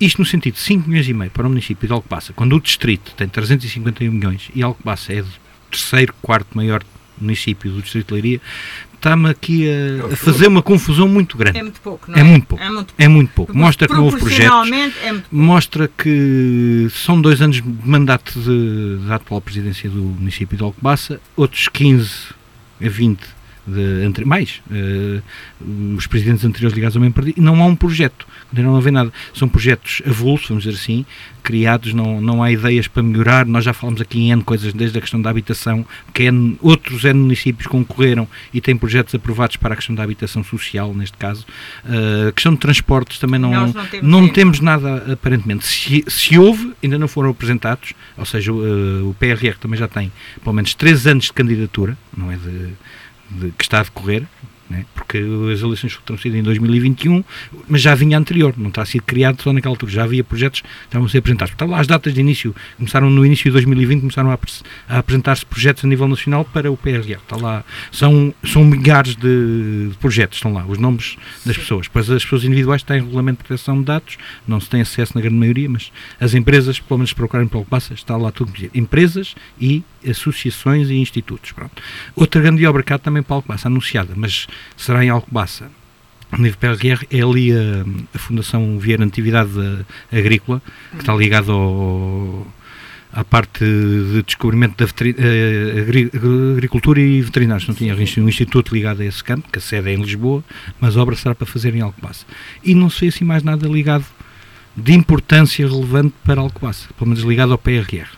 isto no sentido de 5 milhões e meio para o município de Alcobaça, quando o distrito tem 351 milhões e Alcobaça é o terceiro, quarto maior município do distrito de Leiria, está-me aqui a, a, fazer uma confusão muito grande. É muito pouco, não é? É muito pouco. É muito pouco. É muito pouco. Mostra que não houve projetos. É mostra que são dois anos de mandato de, da atual presidência do município de Alcobaça, outros 15 a 20 de, entre, mais uh, os presidentes anteriores ligados ao mesmo partido, não há um projeto, não há nada. São projetos avulsos, vamos dizer assim, criados, não, não há ideias para melhorar. Nós já falamos aqui em N coisas, desde a questão da habitação, que N, outros N municípios concorreram e têm projetos aprovados para a questão da habitação social, neste caso. Uh, a questão de transportes também não, não temos, não temos nada, aparentemente. Se, se houve, ainda não foram apresentados, ou seja, uh, o PRR também já tem pelo menos 3 anos de candidatura, não é de de, que está a decorrer, né? porque as eleições terão sido em 2021, mas já vinha anterior, não está a ser criado só naquela altura, já havia projetos que estavam a ser apresentados. Portanto, as datas de início, começaram no início de 2020, começaram a, a apresentar-se projetos a nível nacional para o PRR. Está lá, são, são milhares de, de projetos, estão lá, os nomes das pessoas. Pois as pessoas individuais têm regulamento de proteção de dados, não se tem acesso na grande maioria, mas as empresas, pelo menos procurarem pelo que passa, está lá tudo. Empresas e associações e institutos. Pronto. Outra grande obra há também para Alcobaça, anunciada, mas será em Alcobaça. Nível PRR é ali a, a Fundação Vieira Natividade Agrícola, que está ligada à parte de descobrimento da agri, agricultura e veterinários. Não tinha um instituto ligado a esse campo, que a sede é em Lisboa, mas a obra será para fazer em Alcobaça. E não sei assim mais nada ligado de importância relevante para Alcobaça, pelo menos ligado ao PRR.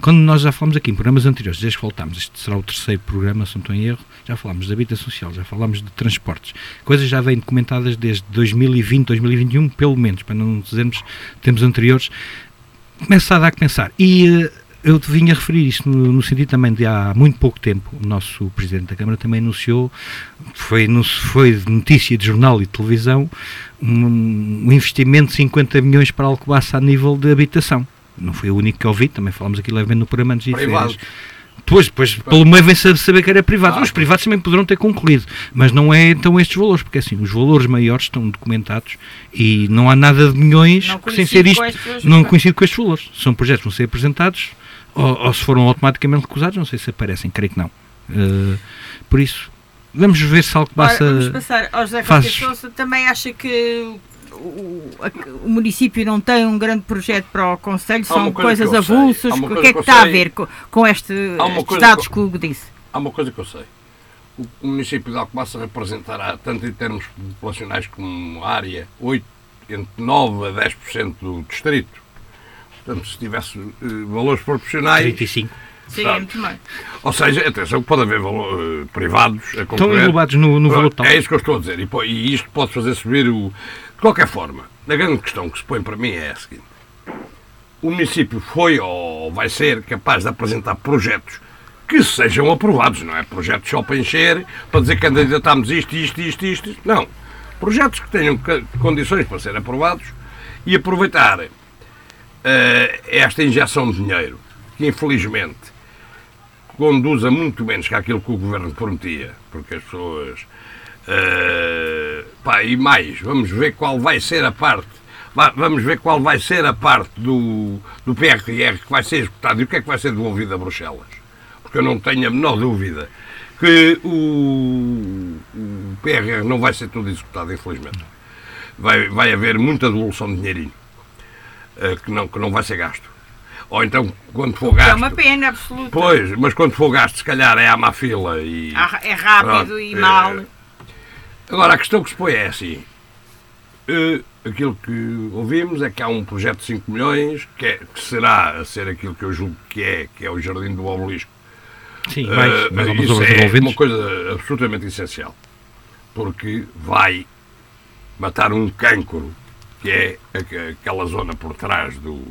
Quando nós já falamos aqui em programas anteriores, desde que voltámos, este será o terceiro programa, se não estou em erro, já falámos de habitação social, já falámos de transportes. Coisas já vêm documentadas desde 2020, 2021, pelo menos, para não dizermos tempos anteriores. Começa a dar que pensar. E uh, eu vinha a referir isto no, no, sentido também de há muito pouco tempo, o nosso Presidente da Câmara também anunciou, foi, foi notícia de jornal e televisão, um, um investimento de 50 milhões para Alcobaça a nível de habitação não foi o único que ouvi, também falámos aqui levemente no programa antes de Privado. Pois, depois, pelo meio vem saber que era privado. Ah, Os privados também poderão ter concluído, mas não é então estes valores, porque assim, os valores maiores estão documentados e não há nada de milhões sem ser isto, não coincide com estes valores. São projetos que vão ser apresentados ou, ou, se foram automaticamente recusados, não sei se aparecem, creio que não. Uh, por isso, vamos ver se algo passa. Ora, vamos passar ao José faz... Sousa, também acha que o, o, município não tem um grande projeto para o Conselho, são coisa coisas avulsas. O que é que, que está a ver com, com este, estes dados que o Hugo disse? Há uma coisa que eu sei. O, o município de Alcobaça representará, tanto em termos populacionais como área, 8, entre 9% a 10% do distrito. Portanto, se tivesse uh, valores proporcionais. 35. Sim, é muito mais. Ou seja, atenção, pode haver valor, uh, privados a concorrer. Estão englobados no, no valor total. É isso que eu estou a dizer. E, e isto pode fazer subir o, de qualquer forma, a grande questão que se põe para mim é a seguinte. O município foi ou vai ser capaz de apresentar projetos que sejam aprovados, não é projetos só para encher, para dizer que candidatámos isto, isto, isto, isto. Não. Projetos que tenham condições para serem aprovados e aproveitar uh, esta injeção de dinheiro, que infelizmente conduz a muito menos que aquilo que o governo prometia, porque as pessoas Uh, pá, e mais, vamos ver qual vai ser a parte. Vamos ver qual vai ser a parte do, do PRR que vai ser executado e o que é que vai ser devolvido a Bruxelas. Porque eu não tenho a menor dúvida que o, o PRR não vai ser tudo executado, infelizmente. Vai, vai haver muita devolução de dinheirinho uh, que, não, que não vai ser gasto. Ou então, quando for gasto. É uma pena absoluta. Pois, mas quando for gasto, se calhar é à má fila e. É rápido e mal. É, Agora, a questão que se põe é assim. Uh, aquilo que ouvimos é que há um projeto de 5 milhões, que, é, que, será a ser aquilo que eu julgo que é, que é o Jardim do Obelisco. Sim, mais, uh, mais isso é uma coisa absolutamente essencial. Porque vai matar um cancro, que é aquela zona por trás do,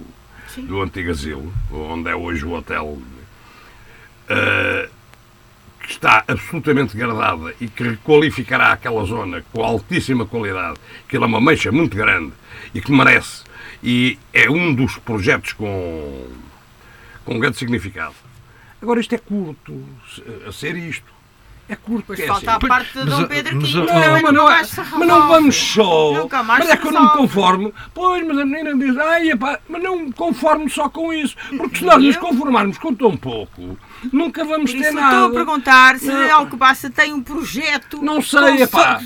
do antigo asilo, onde é hoje o hotel, uh, está absolutamente degradada e que requalificará aquela zona com altíssima qualidade, que é uma mancha muito grande e que merece, e é um dos projetos com, com grande significado. Agora, isto é curto, a ser isto. É curto. Pois é falta assim. a parte de Dom Pedro mas, V. oh, Não, mas não, mas não vamos só. Mas é que eu não me conformo. Pois, mas a menina diz, ai, epá, mas não me conformo só com isso. Porque se nós nos conformarmos com tão pouco, nunca vamos ter nada. estou a perguntar se Não. Alcobaça tem um projeto Não sei, epá.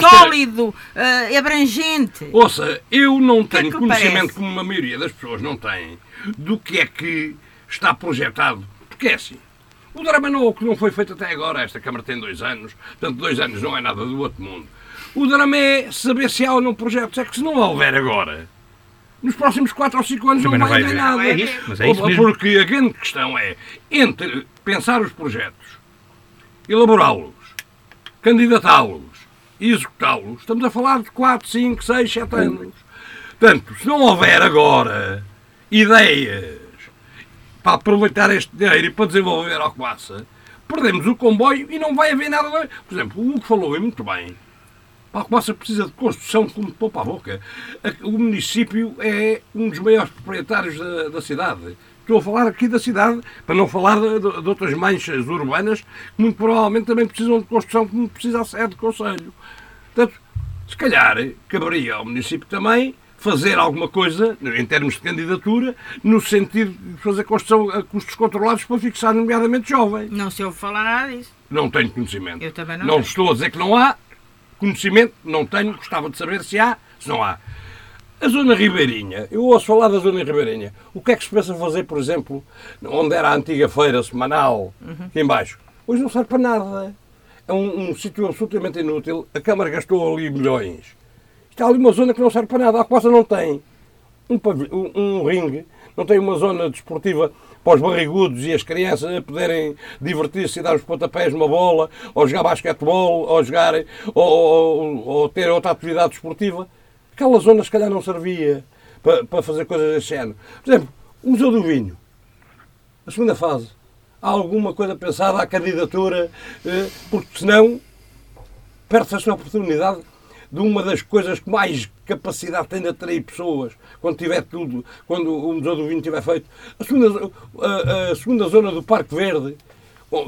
sólido, eh, abrangente. Ouça, eu não que é tenho que conhecimento, parece? como a maioria das pessoas não tem, do que é que está projetado. Porque é assim. O drama não, que não foi feito até agora. Esta Câmara tem dois anos. Portanto, dois anos não é nada do outro mundo. O drama é saber se há ou não projetos. É que se não houver agora, nos próximos 4 ou 5 anos Também não vai haver nada. É isso, mas é isso mesmo. Porque a grande questão é, entre pensar os projetos, elaborá-los, candidatá-los e executá-los, estamos a falar de 4, 5, 6, 7 anos. Portanto, se não houver agora ideias para aproveitar este dinheiro e para desenvolver a Alcobaça, perdemos o comboio e não vai haver nada. Por exemplo, o Hugo falou e muito bem. A Alcobaça precisa de construção como de poupa à boca. A- O município é um dos maiores proprietários da, da cidade. Estou a falar aqui da cidade, para não falar de- de outras manchas urbanas, que muito provavelmente também precisam de construção, como precisa a sede do Conselho. Portanto, se calhar caberia ao município também fazer alguma coisa, em termos de candidatura, no sentido de fazer construção a custos controlados para fixar, nomeadamente, jovens. Não se ouve falar nada disso. Não tenho conhecimento. Eu também não Não tenho. estou a dizer que não há. Conhecimento, não tenho. Gostava de saber se há, se não há. A zona ribeirinha, eu ouço falar da zona ribeirinha. O que é que se pensa fazer, por exemplo, onde era a antiga feira semanal, Uhum. aqui embaixo? Hoje não serve para nada. É um, um sítio absolutamente inútil. A Câmara gastou ali milhões. Está ali uma zona que não serve para nada. A Costa não tem um, um, ringue, não tem uma zona desportiva para os barrigudos e as crianças poderem divertir-se e dar os pontapés numa bola, ou jogar basquetebol, ou jogar, ou, ou- ou ter outra atividade desportiva. Aquela zona se calhar não servia para, para fazer coisas desse género. Por exemplo, o Museu do Vinho, a segunda fase. Há alguma coisa pensada à candidatura, eh, porque senão perde-se a sua oportunidade de uma das coisas que mais capacidade tem de atrair pessoas quando tiver tudo, quando o Museu do Vinho tiver feito. A segunda, a, a segunda zona do Parque Verde,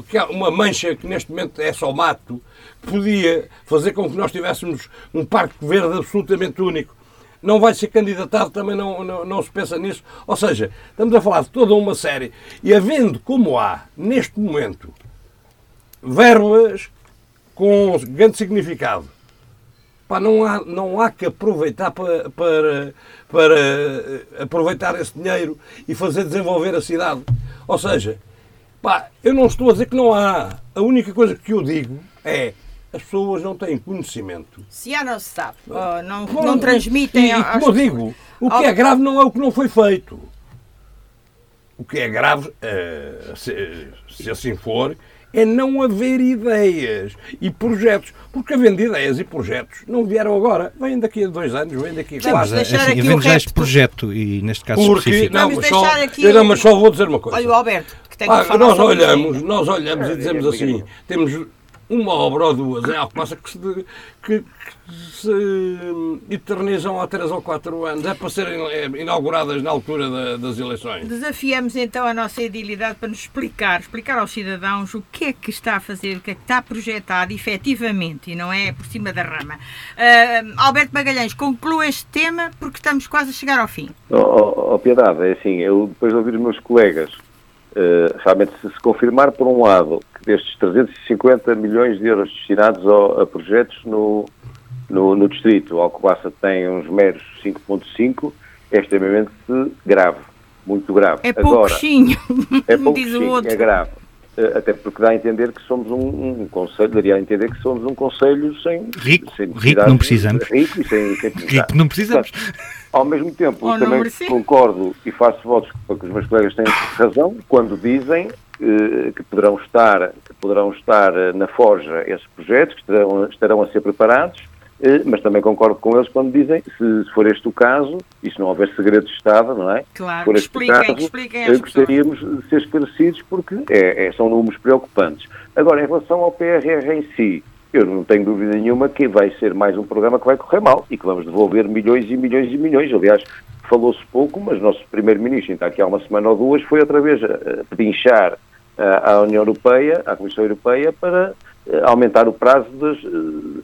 que é uma mancha que neste momento é só mato, podia fazer com que nós tivéssemos um Parque Verde absolutamente único. Não vai ser candidatado, também não, não, não se pensa nisso. Ou seja, estamos a falar de toda uma série. E havendo como há, neste momento, verbas com grande significado. Pá, não, há, não há que aproveitar para, para, para eh, aproveitar esse dinheiro e fazer desenvolver a cidade. Ou seja, pá, eu não estou a dizer que não há. A única coisa que eu digo é as pessoas não têm conhecimento. Se há, não se sabe. Oh, não, Bom, não transmitem. E, às como eu digo, o que é grave não é o que não foi feito. O que é grave, eh, se assim for, é não haver ideias e projetos. Porque havendo ideias e projetos, não vieram agora. Vêm daqui a dois anos, vêm daqui a Vamos quatro. Mas, deixar assim, aqui havendo o já este repto. projeto, e neste caso Porque, específico, não, Vamos mas só, deixar aqui eu não, mas só vou dizer uma coisa. Olha o Alberto, que tem que Ah, falar nós sobre olhamos, nós olhamos e dizemos assim, temos uma obra ou duas em Alcobaça que se, de- que, que se eternizam há três ou quatro anos. É para serem eh, inauguradas na altura da- das eleições. Desafiamos então a nossa edilidade para nos explicar, explicar aos cidadãos o que é que está a fazer, o que é que está projetado efetivamente e não é por cima da rama. Ah, Alberto Magalhães, conclua este tema porque estamos quase a chegar ao fim. Oh, oh, oh, Piedade, é assim, eu depois de ouvir os meus colegas, eh, realmente se se confirmar por um lado que destes 350 milhões de euros destinados ao- a projetos no, no, no distrito, o Alcobaça tem uns meros 5.5, é extremamente grave, muito grave. É pouquinho, [LAUGHS] é como diz o pouquinho, outro. é grave. Eh, Até porque dá a entender que somos um, um conselho, daria a entender que somos um conselho sem... Rico, sem rico, não precisamos. Rico e sem, sem [LAUGHS] Rico não precisamos. ao mesmo tempo, não também concordo e faço votos para que os meus colegas têm razão quando dizem eh, que poderão estar, que poderão estar eh, na forja esses projetos, que estarão, estarão a ser preparados mas também concordo com eles quando dizem, se, for este o caso, e se não houver segredo de Estado, não é? Claro, Se for este expliquem, caso, expliquem eh, gostaríamos de ser esclarecidos porque é, é- são números preocupantes. Agora, em relação ao PRR em si, eu não tenho dúvida nenhuma que vai ser mais um programa que vai correr mal e que vamos devolver milhões e milhões e milhões. Aliás, falou-se pouco, mas nosso Primeiro-Ministro, ainda aqui há uma semana ou duas, foi outra vez a, a pedinchar à União Europeia, à Comissão Europeia, para eh, aumentar o prazo, das, eh,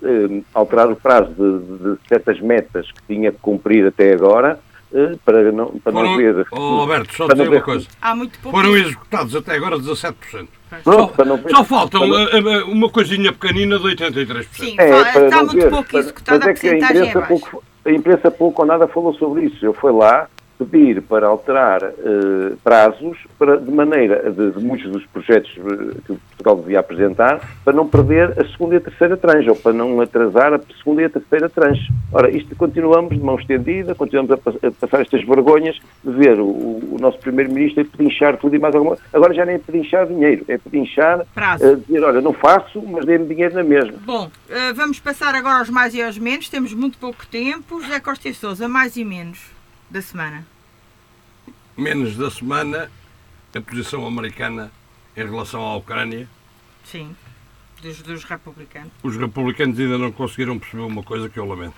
eh, alterar o prazo de, de certas metas que tinha que cumprir até agora, eh, para não, para não Foram, ver... oh, Alberto, só dizer não uma ver- coisa. Há muito pouco. Foram executados até agora 17%. Pronto, para não ver- Só falta para não- uma, uma- coisinha pequenina de 83%. Sim, É, para está não muito ver, pouco executada, a é porcentagem é baixa. pouco, a imprensa pouco ou nada falou sobre isso. Eu fui lá pedir para alterar eh, prazos para, de maneira de, de muitos dos projetos eh, que o Portugal devia apresentar para não perder a segunda e a terceira tranche ou para não atrasar a segunda e a terceira tranche. Ora, isto continuamos de mão estendida, continuamos a, a passar estas vergonhas de ver o, o nosso Primeiro-Ministro a pedinchar tudo e mais alguma Agora já nem é pedinchar dinheiro, é pedinchar, Prazo. eh, dizer, olha, não faço, mas dê-me dinheiro na mesma. Bom, eh, vamos passar agora aos mais e aos menos. Temos muito pouco tempo. José Costa e Sousa, mais e menos da semana. Menos da semana, a posição americana em relação à Ucrânia. Sim, dos, dos republicanos. Os republicanos ainda não conseguiram perceber uma coisa que eu lamento.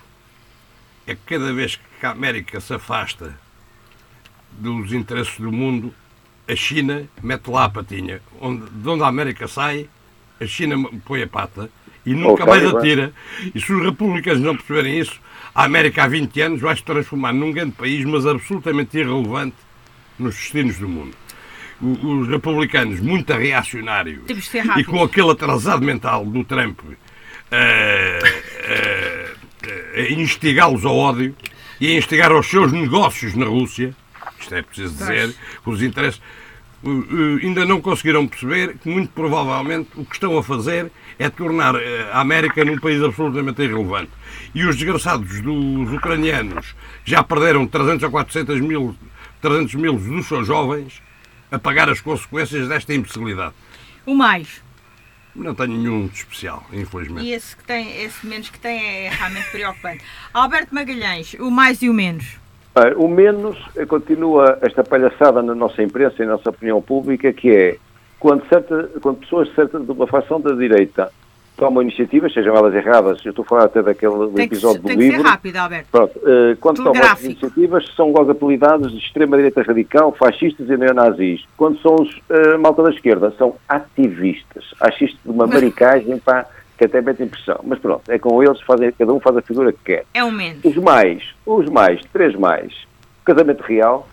É que cada vez que a América se afasta dos interesses do mundo, a China mete lá a patinha. Onde, de onde a América sai, a China põe a pata e nunca Ok, mais bem. atira. E se os republicanos não perceberem isso, a América há 20 anos vai se transformar num grande país, mas absolutamente irrelevante nos destinos do mundo. Os republicanos, muito reacionários e com aquele atrasado mental do Trump eh, eh, eh, a instigá-los ao ódio e a instigar aos seus negócios na Rússia, isto é preciso dizer, os interesses, ainda não conseguiram perceber que, muito provavelmente, o que estão a fazer é tornar eh, a América num país absolutamente irrelevante. E os desgraçados dos ucranianos já perderam 300 ou 400 mil, 300 mil dos seus jovens a pagar as consequências desta imbecilidade. O mais. Não tenho nenhum de especial, infelizmente. E esse, que tem, esse menos que tem é realmente preocupante. Alberto Magalhães, o mais e o menos. O menos eh, continua esta palhaçada na nossa imprensa e na nossa opinião pública, que é quando, certa, quando pessoas certas de uma facção da direita tomam iniciativas, sejam elas erradas, eu estou a falar até daquele do Tem que, episódio tem do que ser livro, rápido, Alberto. Pronto, eh, quando tomam Telegráfico. iniciativas, são logo apelidados de extrema-direita radical, fascistas e neonazis. Quando são os eh, malta da esquerda, são ativistas. Acho isto de uma maricagem, pá, que até mete impressão. Mas pronto, é com eles, fazem, cada um faz a figura que quer. É o menos. Os mais, os mais, três mais, casamento real,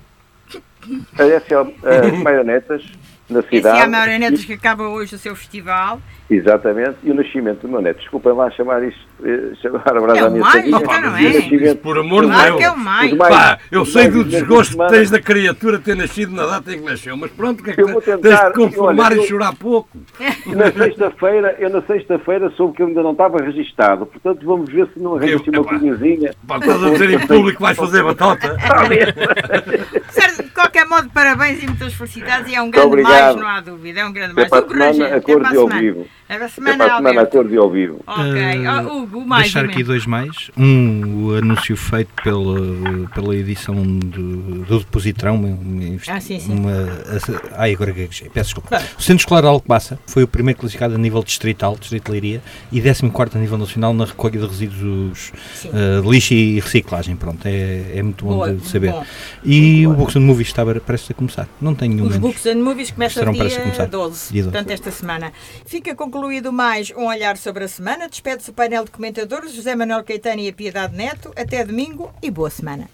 [LAUGHS] a, essa, a marionetas na Esse é cidade. a Marionetas que acaba hoje o seu festival. Exatamente, e o nascimento do meu neto. Desculpem lá chamar isto, eh, chamar a brasa É o à minha mais, sardinha. não é? nascimento- Por amor de Claro Deus. que é o mais. Os mais- Pá, eu os sei do desgosto de que tens da criatura ter nascido na data em que nasceu, mas pronto, o que é que Eu vou tens, tentar, tens de conformar olha, e eu- chorar pouco? Na sexta-feira, eu na sexta-feira soube que eu ainda não estava registado, portanto vamos ver se não arranjo uma coisinha. Pá, estás a dizer em público que vais fazer batota? [LAUGHS] Certo, de qualquer modo, parabéns e muitas felicidades. E é um grande. Mais, não há dúvida. É um grande Até mais. para a O grande, semana, a e ao semana. vivo. Até para a semana, para a semana, Alberto. acordo e ao vivo. Ok. Oh, Hugo, mais Deixar aqui dois mais. Um, o anúncio feito pela, pela edição do, do Depositrão. Uma, uma, Ah, sim, sim. uma- a- ai, agora gaguejei, peço desculpa. O Centro Escolar de Alcobaça foi o primeiro classificado a nível distrital, Distrito de Leiria, e 14 a nível nacional na recolha de resíduos de lixo e reciclagem. Pronto, é, é muito bom Boa, de saber. bom. E o Books and Movies está prestes a começar. Não tenho nenhum Os menos. Books and Movies começam Estarão prestes a dia começar. 12, Dia 12. portanto esta semana. Fica concluído mais um olhar sobre a semana. Despede-se o painel de comentadores José Manuel Caetano e a Piedade Neto. Até domingo e boa semana.